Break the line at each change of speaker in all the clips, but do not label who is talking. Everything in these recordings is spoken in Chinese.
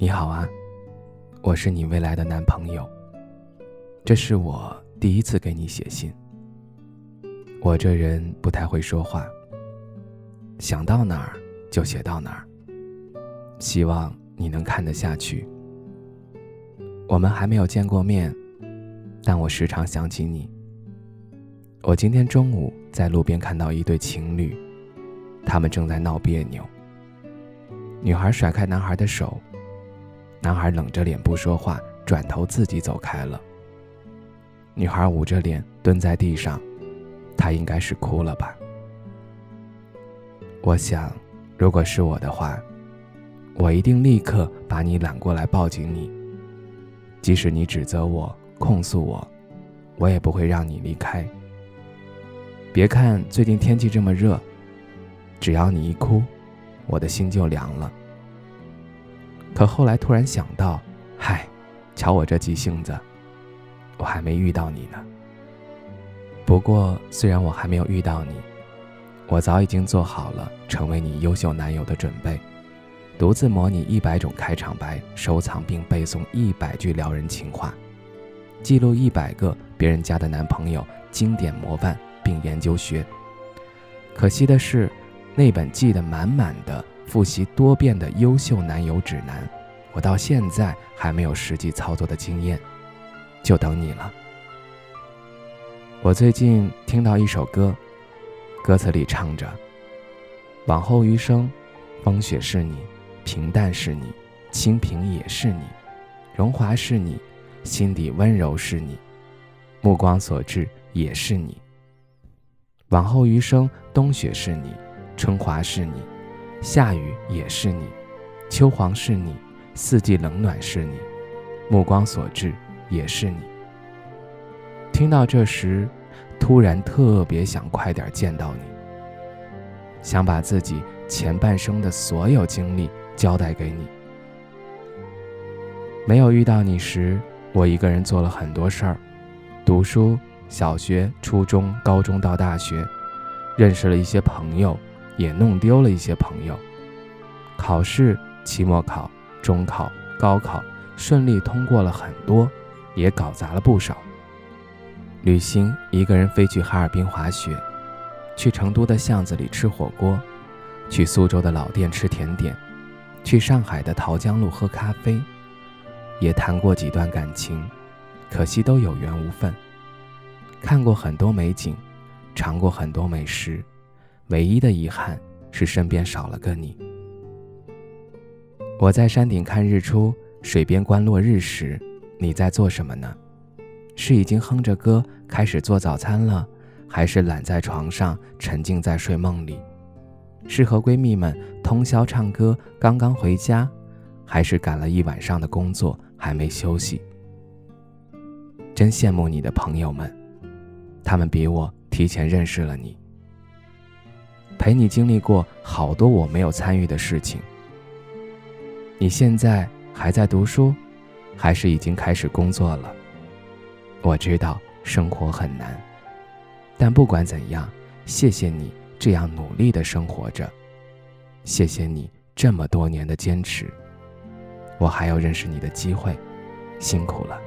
你好啊，我是你未来的男朋友。这是我第一次给你写信。我这人不太会说话，想到哪儿就写到哪儿。希望你能看得下去。我们还没有见过面，但我时常想起你。我今天中午在路边看到一对情侣，他们正在闹别扭。女孩甩开男孩的手。男孩冷着脸不说话，转头自己走开了。女孩捂着脸蹲在地上，她应该是哭了吧？我想，如果是我的话，我一定立刻把你揽过来抱紧你。即使你指责我、控诉我，我也不会让你离开。别看最近天气这么热，只要你一哭，我的心就凉了。可后来突然想到，嗨，瞧我这急性子，我还没遇到你呢。不过虽然我还没有遇到你，我早已经做好了成为你优秀男友的准备，独自模拟一百种开场白，收藏并背诵一百句撩人情话，记录一百个别人家的男朋友经典模范，并研究学。可惜的是，那本记得满满的。复习多遍的优秀男友指南，我到现在还没有实际操作的经验，就等你了。我最近听到一首歌，歌词里唱着：“往后余生，风雪是你，平淡是你，清贫也是你，荣华是你，心底温柔是你，目光所至也是你。往后余生，冬雪是你，春华是你。”夏雨也是你，秋黄是你，四季冷暖是你，目光所至也是你。听到这时，突然特别想快点见到你，想把自己前半生的所有经历交代给你。没有遇到你时，我一个人做了很多事儿，读书，小学、初中、高中到大学，认识了一些朋友。也弄丢了一些朋友。考试、期末考、中考、高考顺利通过了很多，也搞砸了不少。旅行，一个人飞去哈尔滨滑雪，去成都的巷子里吃火锅，去苏州的老店吃甜点，去上海的桃江路喝咖啡。也谈过几段感情，可惜都有缘无分。看过很多美景，尝过很多美食。唯一的遗憾是身边少了个你。我在山顶看日出，水边观落日时，你在做什么呢？是已经哼着歌开始做早餐了，还是懒在床上沉浸在睡梦里？是和闺蜜们通宵唱歌刚刚回家，还是赶了一晚上的工作还没休息？真羡慕你的朋友们，他们比我提前认识了你。陪你经历过好多我没有参与的事情。你现在还在读书，还是已经开始工作了？我知道生活很难，但不管怎样，谢谢你这样努力的生活着，谢谢你这么多年的坚持。我还有认识你的机会，辛苦了。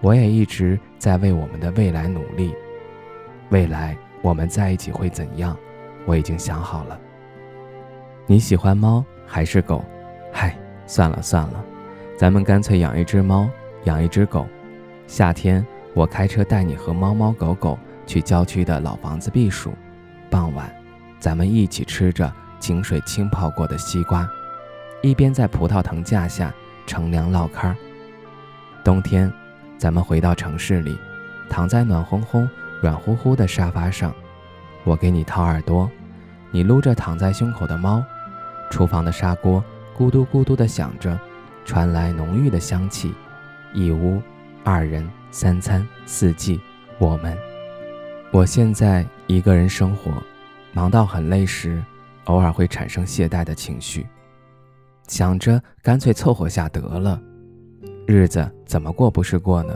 我也一直在为我们的未来努力，未来。我们在一起会怎样？我已经想好了。你喜欢猫还是狗？嗨，算了算了，咱们干脆养一只猫，养一只狗。夏天我开车带你和猫猫狗狗去郊区的老房子避暑。傍晚，咱们一起吃着井水浸泡过的西瓜，一边在葡萄藤架下乘凉唠嗑儿。冬天，咱们回到城市里，躺在暖烘烘。软乎乎的沙发上，我给你掏耳朵，你撸着躺在胸口的猫。厨房的砂锅咕嘟咕嘟的响着，传来浓郁的香气。一屋二人，三餐四季，我们。我现在一个人生活，忙到很累时，偶尔会产生懈怠的情绪，想着干脆凑合下得了，日子怎么过不是过呢？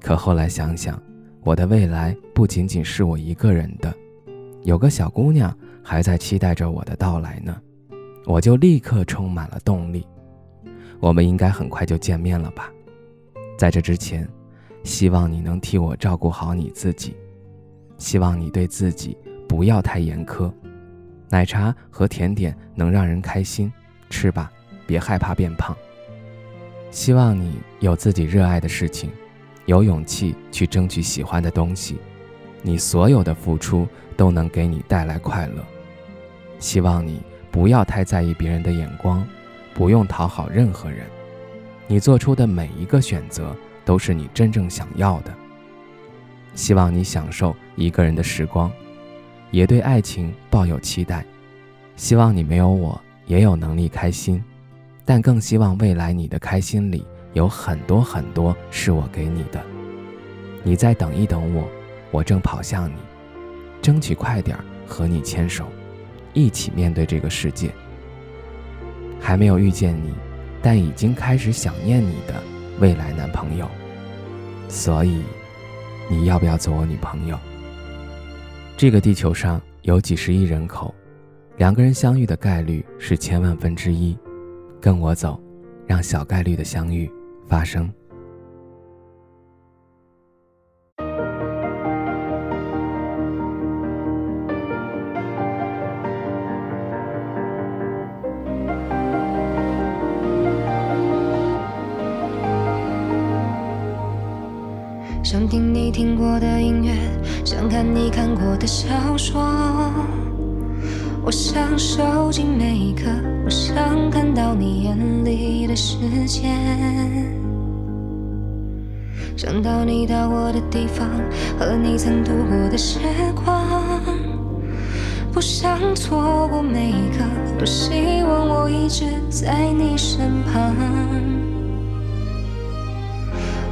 可后来想想，我的未来不仅仅是我一个人的，有个小姑娘还在期待着我的到来呢，我就立刻充满了动力。我们应该很快就见面了吧？在这之前，希望你能替我照顾好你自己，希望你对自己不要太严苛。奶茶和甜点能让人开心，吃吧，别害怕变胖。希望你有自己热爱的事情。有勇气去争取喜欢的东西，你所有的付出都能给你带来快乐。希望你不要太在意别人的眼光，不用讨好任何人。你做出的每一个选择都是你真正想要的。希望你享受一个人的时光，也对爱情抱有期待。希望你没有我也有能力开心，但更希望未来你的开心里。有很多很多是我给你的，你再等一等我，我正跑向你，争取快点和你牵手，一起面对这个世界。还没有遇见你，但已经开始想念你的未来男朋友，所以你要不要做我女朋友？这个地球上有几十亿人口，两个人相遇的概率是千万分之一，跟我走，让小概率的相遇。发生。
想听你听过的音乐，想看你看过的小说。我想收集每一刻，我想看到你眼里的世界。想到你到过的地方，和你曾度过的时光，不想错过每一刻，多希望我一直在你身旁。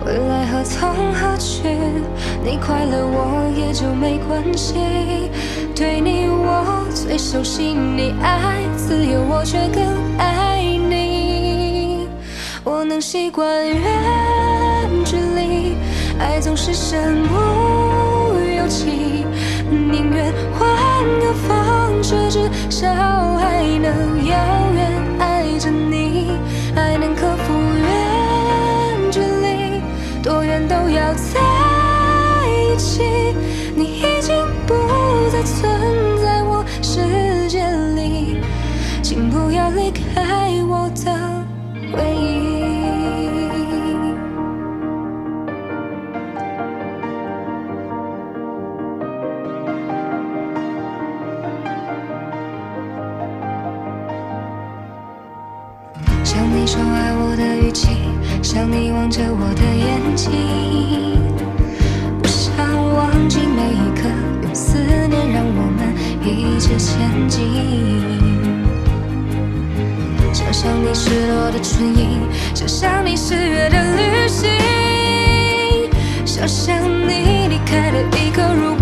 未来何从何去，你快乐我也就没关系。对你我最熟悉，你爱自由，我却更爱你。我能习惯远。爱总是身不由己，宁愿换个方式，至少还能遥远爱着你，爱能克服远距离，多远都要在一起。你已经不再存说爱我的语气，想你望着我的眼睛，不想忘记每一刻，用思念让我们一直前进。想象你失落的唇印，想象你失约的旅行，想象你离开的一刻。如